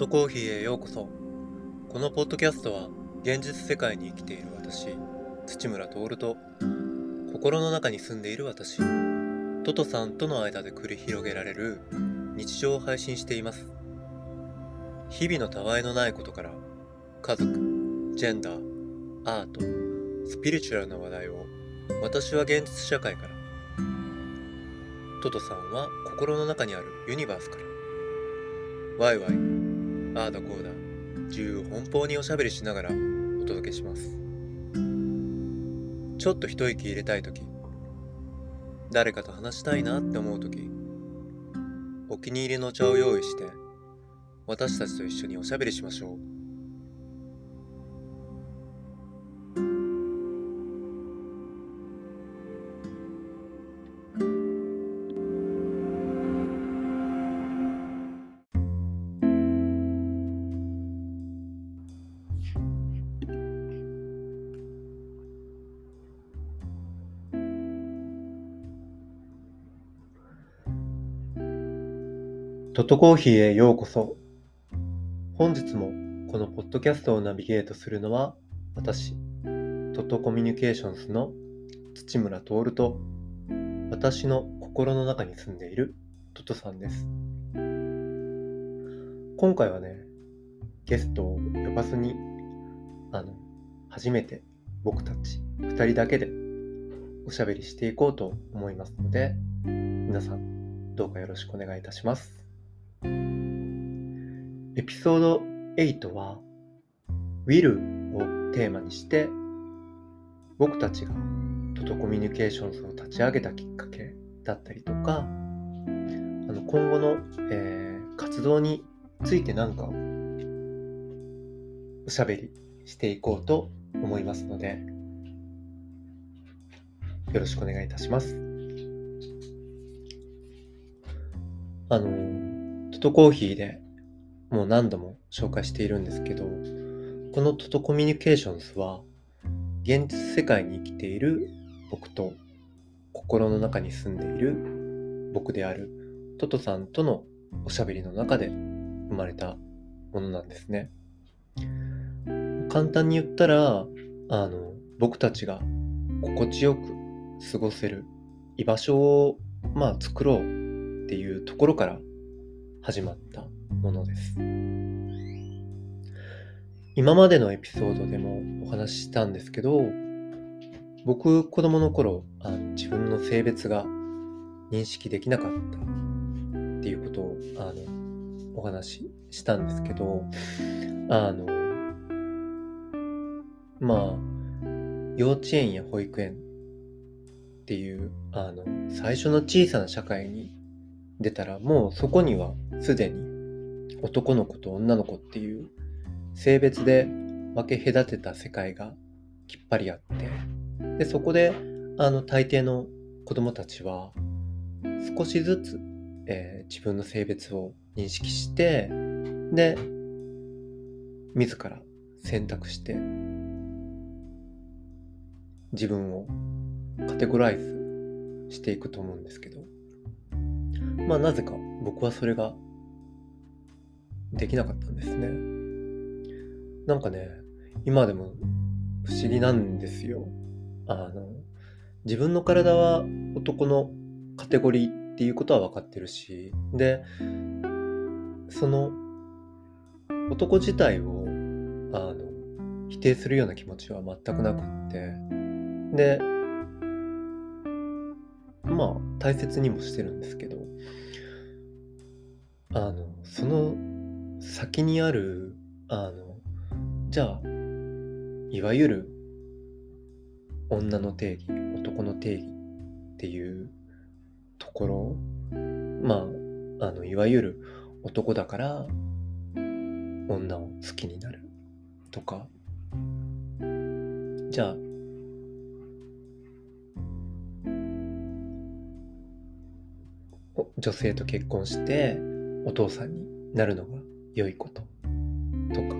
トコーヒーへようこそ。このポッドキャストは現実世界に生きている私土村徹と心の中に住んでいる私トトさんとの間で繰り広げられる日常を配信しています。日々のたわいのないことから家族ジェンダーアートスピリチュアルな話題を私は現実社会から。トトさんは心の中にあるユニバースから。ワイワイああだこうだ。自由奔放におしゃべりしながらお届けします。ちょっと一息入れたい時。誰かと話したいなって思う時。お気に入りのお茶を用意して私たちと一緒におしゃべりしましょう。トトコーヒーへようこそ。本日もこのポッドキャストをナビゲートするのは私、トットコミュニケーションズの土村徹と私の心の中に住んでいるトトさんです。今回はね、ゲストを呼ばずに、あの、初めて僕たち2人だけでおしゃべりしていこうと思いますので、皆さんどうかよろしくお願いいたします。エピソード8は Will をテーマにして僕たちがトトコミュニケーションズを立ち上げたきっかけだったりとかあの今後の、えー、活動についてなんかおしゃべりしていこうと思いますのでよろしくお願いいたします。あのトコーヒーでもう何度も紹介しているんですけど、このトトコミュニケーションズは、現実世界に生きている僕と心の中に住んでいる僕であるトトさんとのおしゃべりの中で生まれたものなんですね。簡単に言ったら、あの、僕たちが心地よく過ごせる居場所を、まあ、作ろうっていうところから始まったものです。今までのエピソードでもお話ししたんですけど、僕子供の頃あの自分の性別が認識できなかったっていうことをあのお話ししたんですけど、あの、まあ、幼稚園や保育園っていうあの最初の小さな社会に出たらもうそこにはすでに男の子と女の子っていう性別で分け隔てた世界がきっぱりあってでそこであの大抵の子供たちは少しずつ、えー、自分の性別を認識してで自ら選択して自分をカテゴライズしていくと思うんですけどまあなぜか僕はそれができなかったんですね。なんかね、今でも不思議なんですよ。あの、自分の体は男のカテゴリーっていうことは分かってるし、で、その男自体をあの否定するような気持ちは全くなくって、で、まあ大切にもしてるんですけどあのその先にあるあのじゃあいわゆる女の定義男の定義っていうところまああのいわゆる男だから女を好きになるとか。じゃあ女性と結婚してお父さんになるのが良いこととか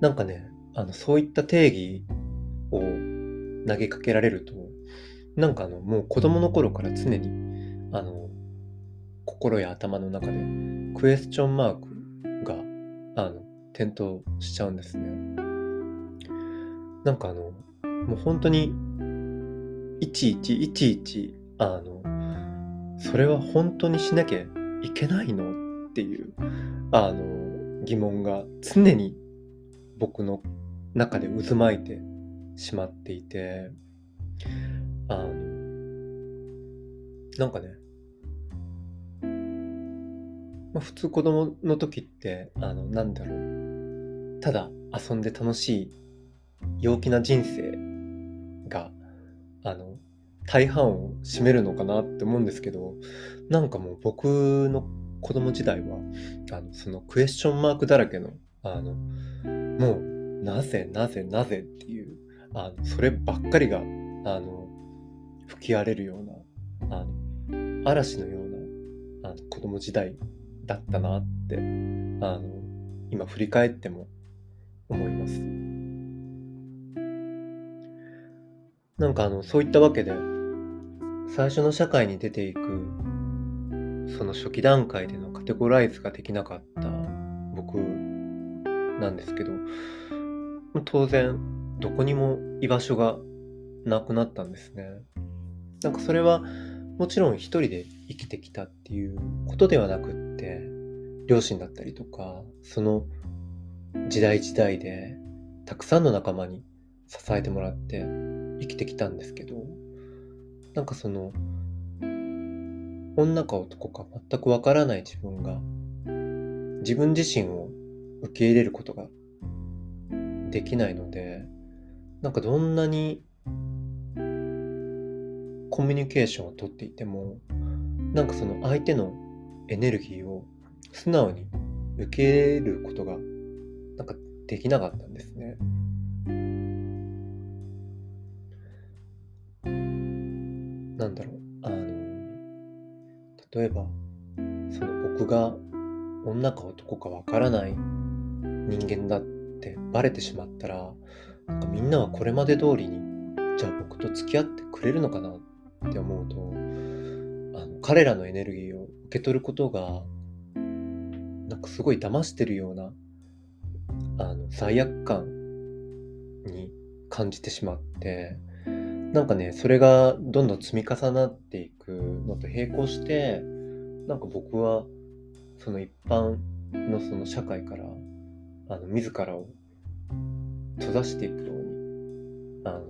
なんかねあのそういった定義を投げかけられるとなんかあのもう子供の頃から常にあの心や頭の中でクエスチョンマークがあの転倒しちゃうんですね。なんかあのもう本当にいちいちいちいちあのそれは本当にしなきゃいけないの？っていうあの疑問が常に僕の中で渦巻いてしまっていてあのなんかねまあ、普通子供の時ってあのなんだろう。ただ遊んで楽しい陽気な人生があの大半を占めるのかなって思うんですけどなんかもう僕の子供時代はあのそのクエスチョンマークだらけのあのもうなぜなぜなぜっていうあのそればっかりがあの吹き荒れるようなあの嵐のようなあの子供時代だったなってあの今振り返っても思います。なんかあのそういったわけで最初の社会に出ていくその初期段階でのカテゴライズができなかった僕なんですけど当然どこにも居場所がなくなったんですね。なんかそれはもちろん一人で生きてきたっていうことではなくって両親だったりとかその時代時代でたくさんの仲間に支えてもらって生きてきたんですけどなんかその女か男か全くわからない自分が自分自身を受け入れることができないのでなんかどんなにコミュニケーションをとっていてもなんかその相手のエネルギーを素直に受け入れることがなんかできなかったんですね。なんだろうあの例えばその僕が女か男かわからない人間だってバレてしまったらなんかみんなはこれまで通りにじゃあ僕と付き合ってくれるのかなって思うとあの彼らのエネルギーを受け取ることがなんかすごい騙してるようなあの罪悪感に感じてしまってなんかねそれがどんどん積み重なっていくのと並行してなんか僕はその一般のその社会からあの自らを閉ざしていくようにあ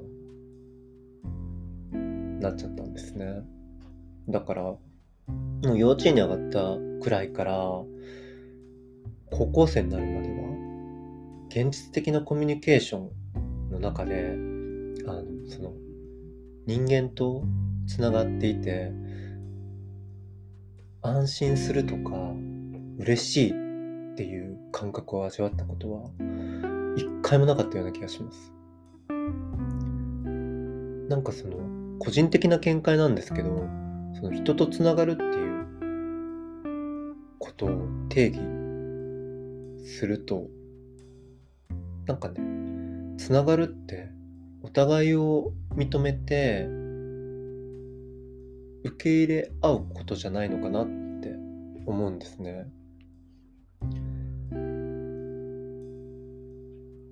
のなっちゃったんですね。だからもう幼稚園に上がったくらいから高校生になるまでは現実的なコミュニケーションの中であのその人間とつながっていて安心するとか嬉しいっていう感覚を味わったことは一回もなかったような気がします。なんかその個人的な見解なんですけどその人とつながるっていうことを定義するとなんかねつながるってお互いを認めて受け入れ合うことじゃないのかなって思うんですね。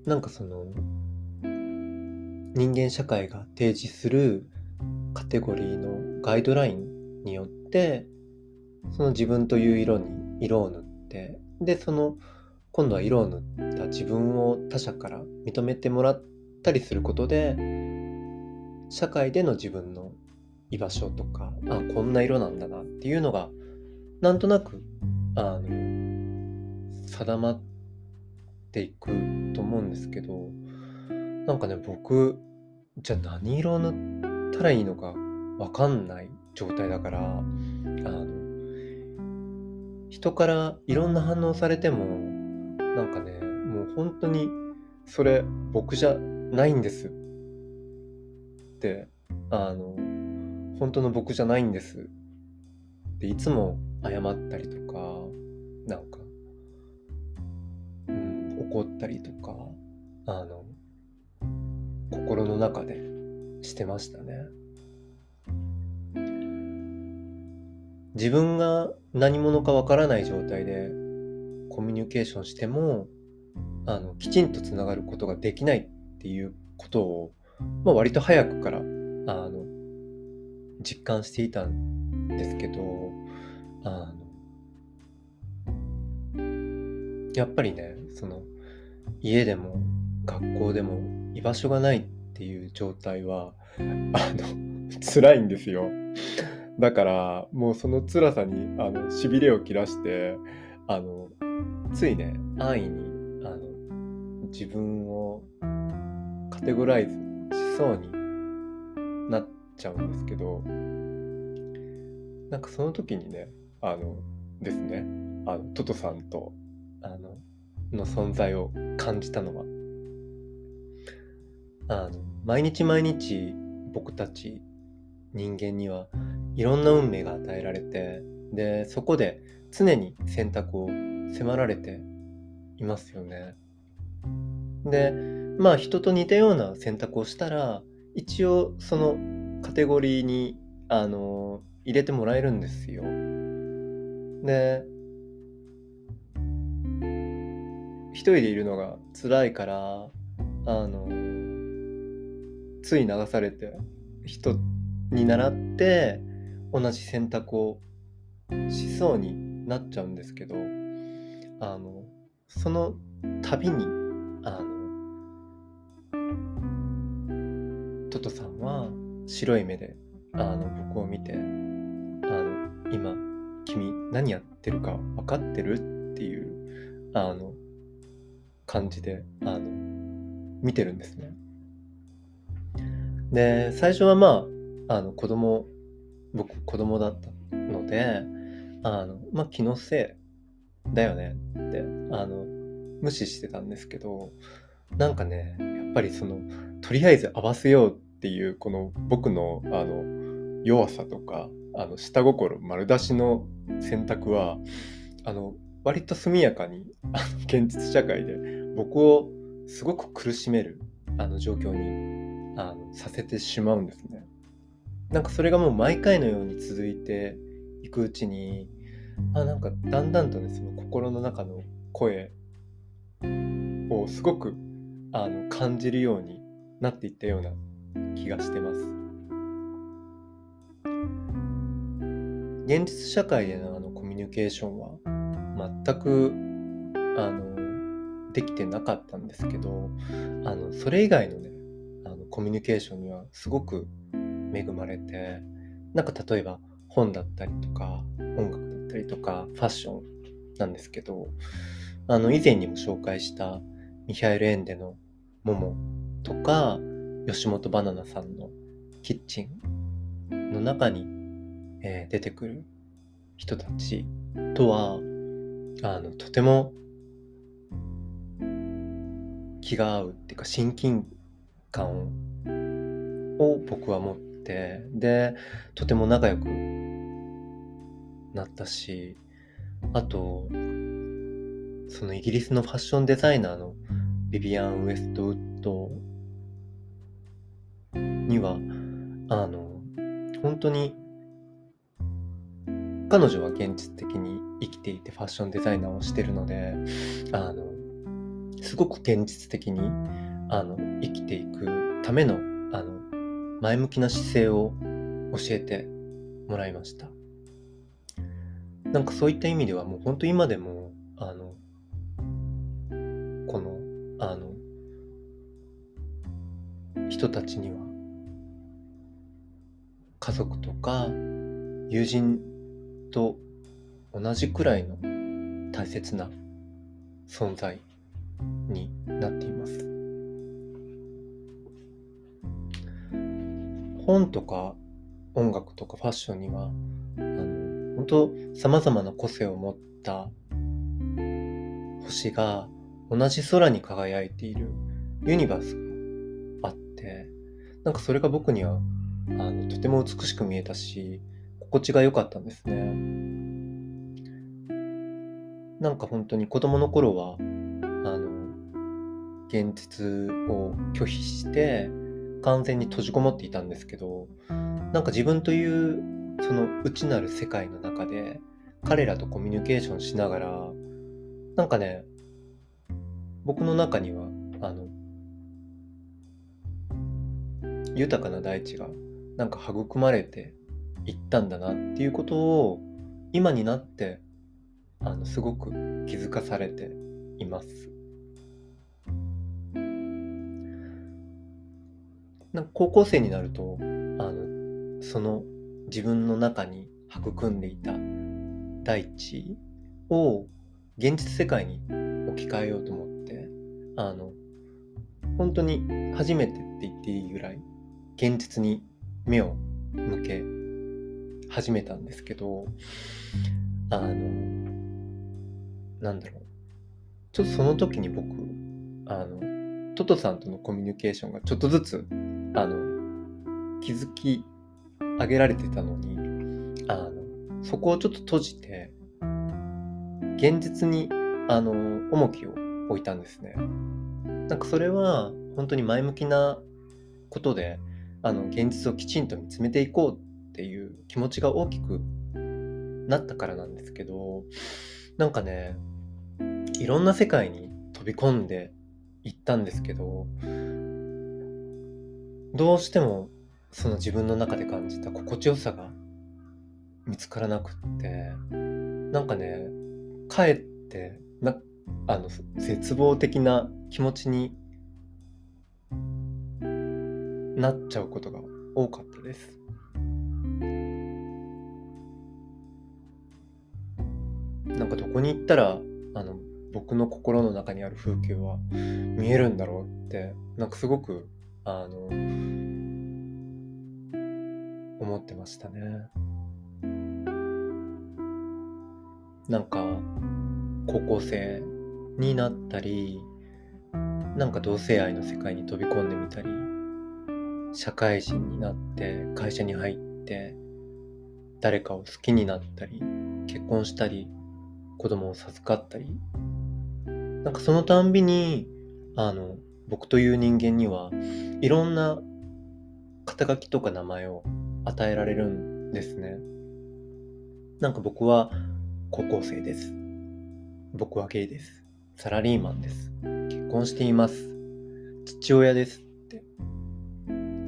なんかその人間社会が提示するカテゴリーのガイドラインによってその自分という色に色を塗ってでその今度は色を塗った自分を他者から認めてもらったりすることで社会での自分の居場所とかあこんな色なんだなっていうのがなんとなくあの定まっていくと思うんですけどなんかね僕じゃあ何色を塗ったらいいのか分かんない状態だからあの人からいろんな反応されてもなんかねもう本当にそれ僕じゃないんです。ってあの本当の僕じゃないんです。っていつも謝ったりとかなんか、うん、怒ったりとかあの心の中でしてましたね。自分が何者かわからない状態でコミュニケーションしてもあのきちんとつながることができないっていうことを、まあ、割と早くからあの実感していたんですけどあのやっぱりねその家でも学校でも居場所がないっていう状態はあの辛いんですよ。だからもうその辛さにあのしびれを切らしてあのついね安易にあの自分をカテゴライズしそうになっちゃうんですけどなんかその時にねあのですねあのトトさんとあのの存在を感じたのはあの毎日毎日僕たち人間にはいろんな運命が与えられてでそこで常に選択を迫られていますよね。でまあ人と似たような選択をしたら一応そのカテゴリーにあの入れてもらえるんですよ。で一人でいるのが辛いからあのつい流されて人に習って同じ選択をしそうになっちゃうんですけどあのその度にトトさんは白い目であの僕を見てあの今君何やってるか分かってるっていうあの感じであの見てるんですね。で最初はまああの子供僕子供だったのであのまあ気のせいだよねってあの無視してたんですけどなんかねやっぱりそのとりあえず合わせようっていうこの僕のあの弱さとかあの下心丸出しの選択はあの割と速やかにあの現実社会で僕をすごく苦しめるあの状況にあのさせてしまうんですね。なんかそれがもう毎回のように続いていくうちにあなんかだんだんとねその心の中の声をすごくあの感じるようになっていったような気がしてます。現実社会でのあのコミュニケーションは全くあのできてなかったんですけどあのそれ以外のねあのコミュニケーションにはすごく恵まれてなんか例えば本だったりとか音楽だったりとかファッションなんですけどあの以前にも紹介したミハエル・エンデの「モモ」とか吉本バナナさんの「キッチン」の中に、えー、出てくる人たちとはあのとても気が合うっていうか親近感を僕は持ってでとても仲良くなったしあとそのイギリスのファッションデザイナーのビビアン・ウエストウッドにはあの本当に彼女は現実的に生きていてファッションデザイナーをしてるのであのすごく現実的にあの生きていくためのあの前向きな姿勢を教えてもらいました。なんかそういった意味ではもう本当今でもあのこのあの人たちには家族とか友人と同じくらいの大切な存在になっています。本とか音楽とかファッションにはあの本当さまざまな個性を持った星が同じ空に輝いているユニバースがあってなんかそれが僕にはあのとても美しく見えたし心地が良かったんですね。なんか本当に子供の頃はあの現実を拒否して完全に閉じこもっていたんですけどなんか自分というその内なる世界の中で彼らとコミュニケーションしながらなんかね、僕の中には、あの、豊かな大地がなんか育まれていったんだなっていうことを今になってあのすごく気づかされています。なんか高校生になるとあのその自分の中に育んでいた大地を現実世界に置き換えようと思ってあの本当に初めてって言っていいぐらい現実に目を向け始めたんですけどあのなんだろうちょっとその時に僕あのトトさんとのコミュニケーションがちょっとずつあの気づき上げられてたのにあのそこをちょっと閉じて現実にあの重きを置いたんですね。なんかそれは本当に前向きなことであの現実をきちんと見つめていこうっていう気持ちが大きくなったからなんですけどなんかねいろんな世界に飛び込んでいったんですけどどうしてもその自分の中で感じた心地よさが見つからなくってなんかねかえってなあの絶望的な気持ちになっちゃうことが多かったです。なんかどこに行ったらあの僕の心の中にある風景は見えるんだろうってなんかすごくあの思ってましたね。なんか高校生になったりなんか同性愛の世界に飛び込んでみたり社会人になって会社に入って誰かを好きになったり結婚したり子供を授かったり。なんかそのたんびにあの僕という人間にはいろんな肩書きとか名前を与えられるんですね。なんか僕は高校生です。僕はゲイです。サラリーマンです。結婚しています。父親ですって。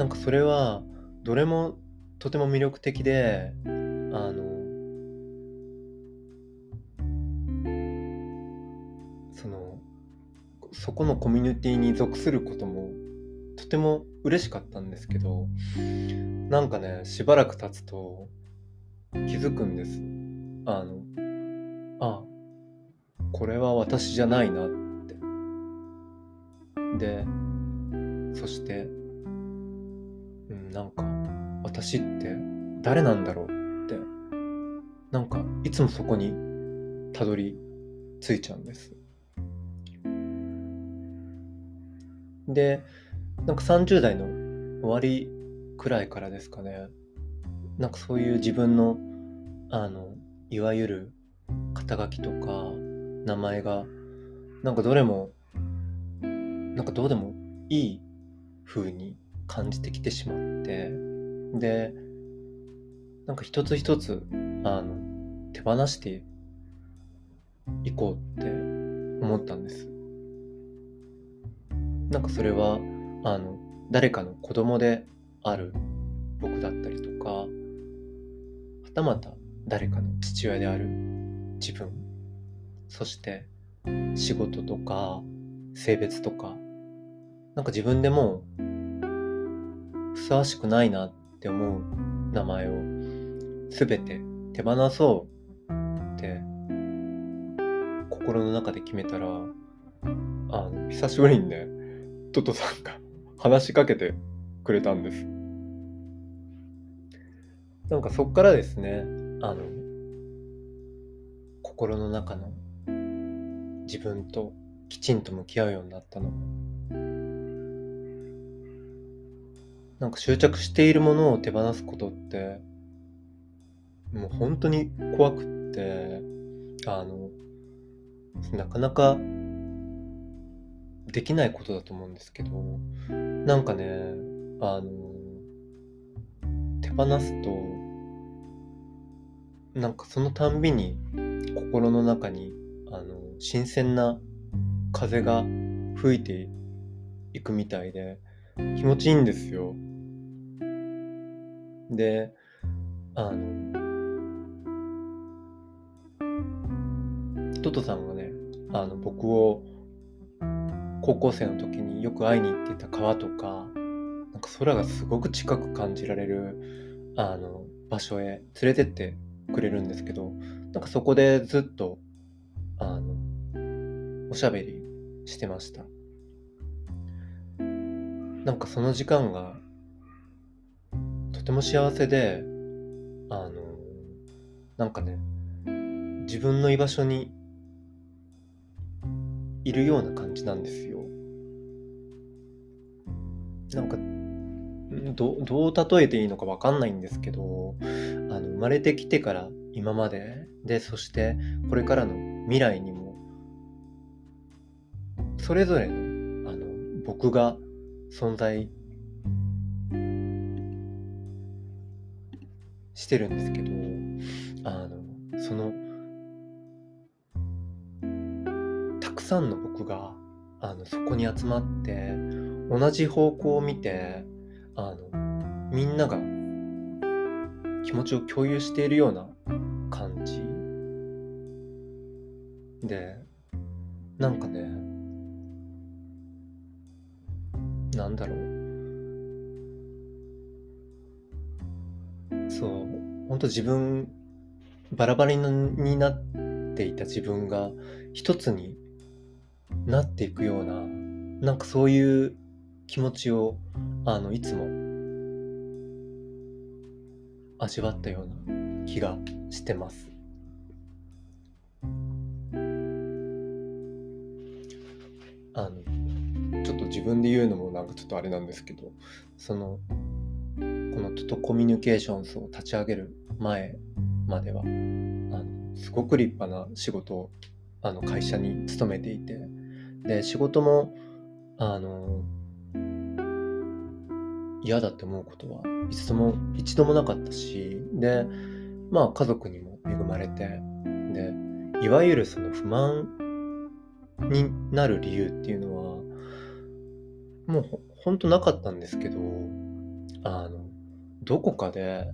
なんかそれはどれもとても魅力的であのそのそこのコミュニティに属することもとても嬉しかったんですけどなんかねしばらく経つと気づくんです。あのあこれは私じゃないなって。でそしてなんか私って誰なんだろう？ってなんかいつもそこにたどり着いちゃうんです。でなんか30代の終わりくらいからですかねなんかそういう自分のあのいわゆる肩書きとか名前がなんかどれもなんかどうでもいい風に感じてきてしまってでなんか一つ一つあの手放していこうって思ったんです。なんかそれはあの誰かの子供である僕だったりとかはたまた誰かの父親である自分そして仕事とか性別とかなんか自分でもふさわしくないなって思う名前を全て手放そう。って心の中で決めたらあの久しぶりにねトトさんが 話しかけてくれたんです。なんかそっからですねあの心の中の自分ときちんと向き合うようになったのなんか執着しているものを手放すことってもう本当に怖くってあのなかなかできないことだと思うんですけどなんかねあの手放すとなんかそのたんびに心の中にあの新鮮な風が吹いていくみたいで気持ちいいんですよ。で、あの、トトさんがね、あの、僕を高校生の時によく会いに行ってた川とか、なんか空がすごく近く感じられる、あの、場所へ連れてってくれるんですけど、なんかそこでずっと、あの、おしゃべりしてました。なんかその時間がとても幸せで、あの、なんかね、自分の居場所にいるような感じなんですよ。なんか、どどう例えていいのかわかんないんですけど、あの、生まれてきてから今まで、で、そしてこれからの未来にも、それぞれの、あの、僕が存在してるんですけど、あの、その、たくさんの僕が、あの、そこに集まって、同じ方向を見て、あの、みんなが気持ちを共有しているような感じで、なんかね、なんだろう。そう、ほんと自分、バラバラになっていた自分が一つになっていくような、なんかそういう気持ちを、あの、いつも味わったような気がしてます。あの、ちょっと自分で言うのもなんかちょっとあれなんですけど、その、このトトコミュニケーションズを立ち上げる前までは、あの、すごく立派な仕事を、あの、会社に勤めていて、で、仕事も、あの、嫌だって思うことはいつも、一度もなかったし、で、まあ家族にも恵まれて、で、いわゆるその不満になる理由っていうのは、もうほほんとなかったんですけど、あの、どこかで、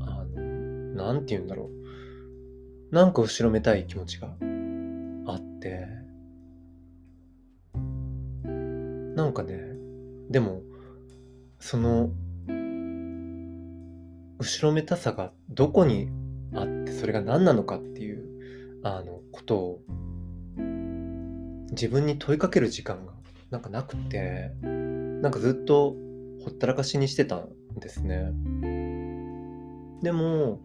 あの、なんて言うんだろう。なんか後ろめたい気持ちがあって、なんかね、でも、その、後ろめたさがどこにあって、それが何なのかっていう、あの、ことを、自分に問いかける時間が、なんかなくて、なんかずっとほったらかしにしてたんですね。でも、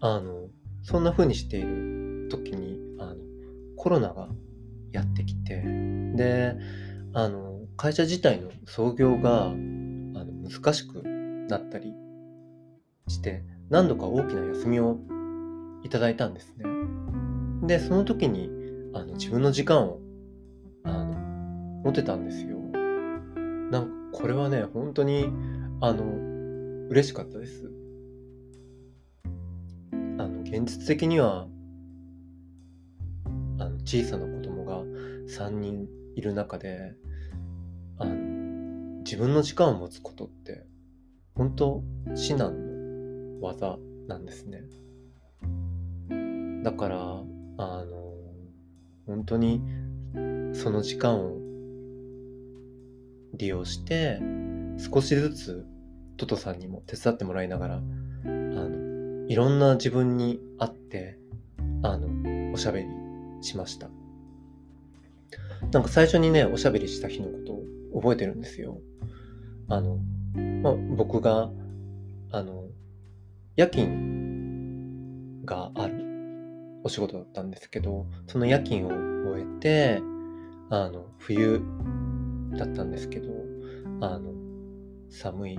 あの、そんな風にしている時に、あの、コロナがやってきて、で、あの、会社自体の創業が、あの、難しくなったりして、何度か大きな休みをいただいたんですね。で、その時に、あの、自分の時間を、あの、持てたんですよ。なんか、これはね、本当に、あの、嬉しかったです。あの、現実的には、あの、小さな子供が3人いる中で、あの、自分の時間を持つことって、本当至難の技なんですね。だから、あの、本当に、その時間を利用して、少しずつトトさんにも手伝ってもらいながら、あの、いろんな自分に会って、あの、おしゃべりしました。なんか最初にね、おしゃべりした日のことを覚えてるんですよ。あの、まあ、僕が、あの、夜勤があるお仕事だったんですけど、その夜勤を終えて、あの、冬だったんですけど、あの、寒い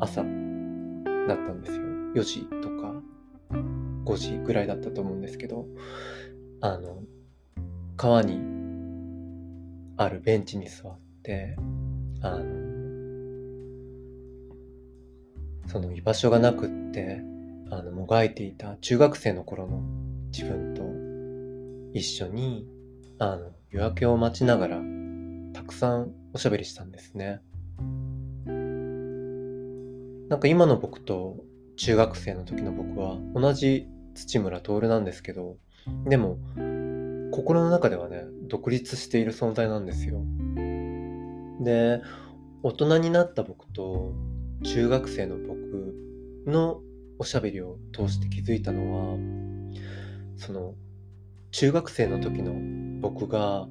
朝だったんですよ。4時とか5時ぐらいだったと思うんですけど、あの、川にあるベンチに座って、あの、その居場所がなくって、あの、もがいていた中学生の頃の自分と一緒に、あの夜明けを待ちながらたくさんおしゃべりしたんですね。なんか今の僕と中学生の時の僕は同じ土村徹なんですけどでも心の中ではね独立している存在なんですよ。で大人になった僕と中学生の僕のおしゃべりを通して気づいたのはその中学生の時の僕が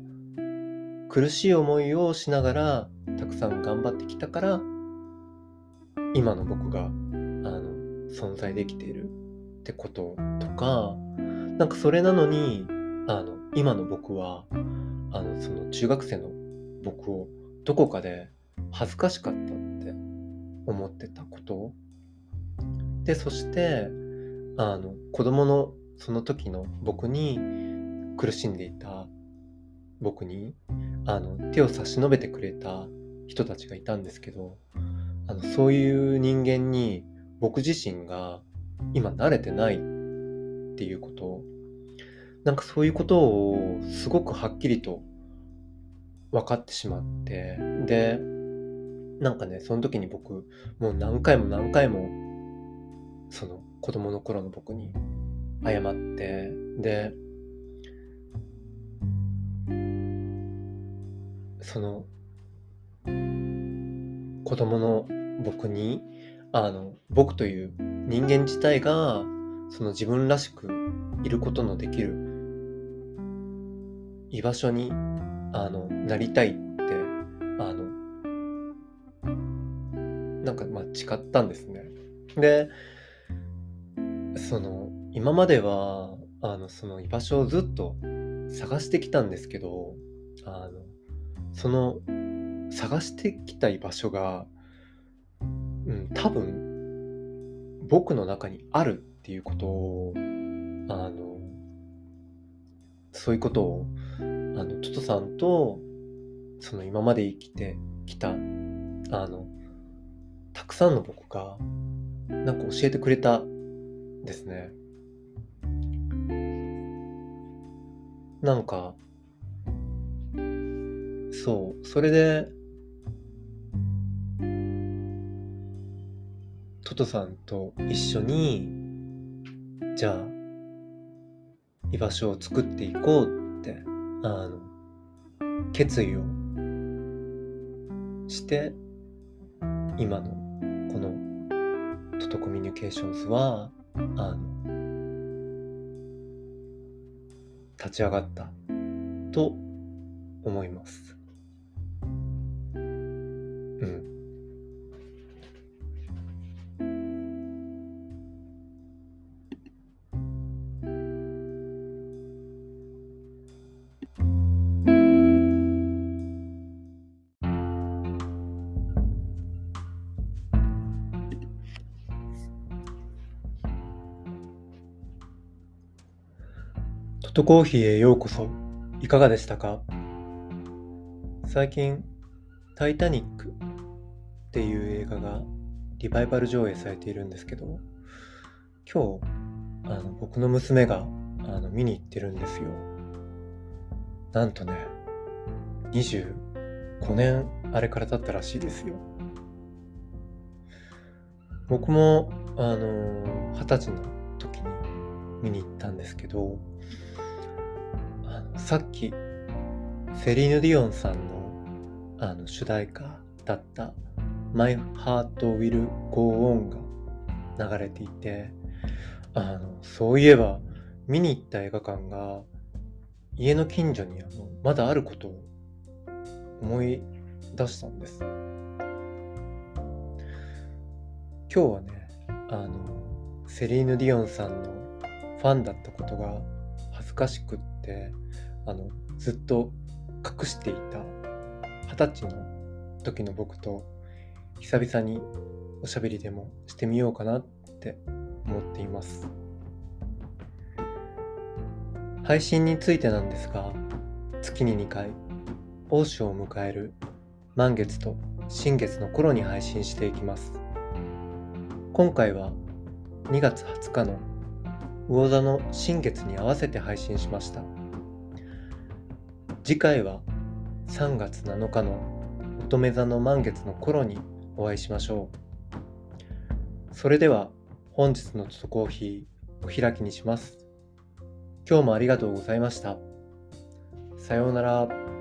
苦しい思いをしながらたくさん頑張ってきたから今の僕があの存在できているってこととかなんかそれなのにあの今の僕はあのその中学生の僕をどこかで恥ずかしかったって思ってたこと。でそしてあの子供のその時の僕に苦しんでいた僕にあの手を差し伸べてくれた人たちがいたんですけどあのそういう人間に僕自身が今慣れてないっていうことなんかそういうことをすごくはっきりと分かってしまってでなんかねその時に僕もう何回も何回もその子供の頃の僕に謝ってでその子供の僕にあの僕という人間自体がその自分らしくいることのできる居場所にあのなりたいってあのなんかまあ誓ったんですね。でその今まではあのその居場所をずっと探してきたんですけどあのその探してきた居場所が、うん、多分僕の中にあるっていうことをあのそういうことをあのトトさんとその今まで生きてきたあのたくさんの僕がなんか教えてくれたですね。なんかそう、それで、トトさんと一緒に、じゃあ、居場所を作っていこうって、あの、決意をして、今のこのトトコミュニケーションズは、あの、立ち上がったと思います。トコーヒーへようこそ。いかがでしたか？最近、タイタニックっていう映画がリバイバル上映されているんですけど今日あの僕の娘があの見に行ってるんですよ。なんとね25年あれから経ったらしいですよ。僕もあの二十歳の時に見に行ったんですけどさっきセリーヌ・ディオンさんのあの主題歌だった「My Heart Will Go On が流れていて、あの、そういえば見に行った映画館が家の近所にあのまだあることを思い出したんです。今日はね、あの、セリーヌ・ディオンさんのファンだったことが恥ずかしくって、あの、ずっと隠していた二十歳の時の僕と久々におしゃべりでもしてみようかなって思っています。配信についてなんですが月に2回大潮を迎える満月と新月の頃に配信していきます。今回は2月20日の魚座の新月に合わせて配信しました。次回は3月7日の乙女座の満月の頃にお会いしましょう。それでは本日のトトコーヒーお開きにします。今日もありがとうございました。さようなら。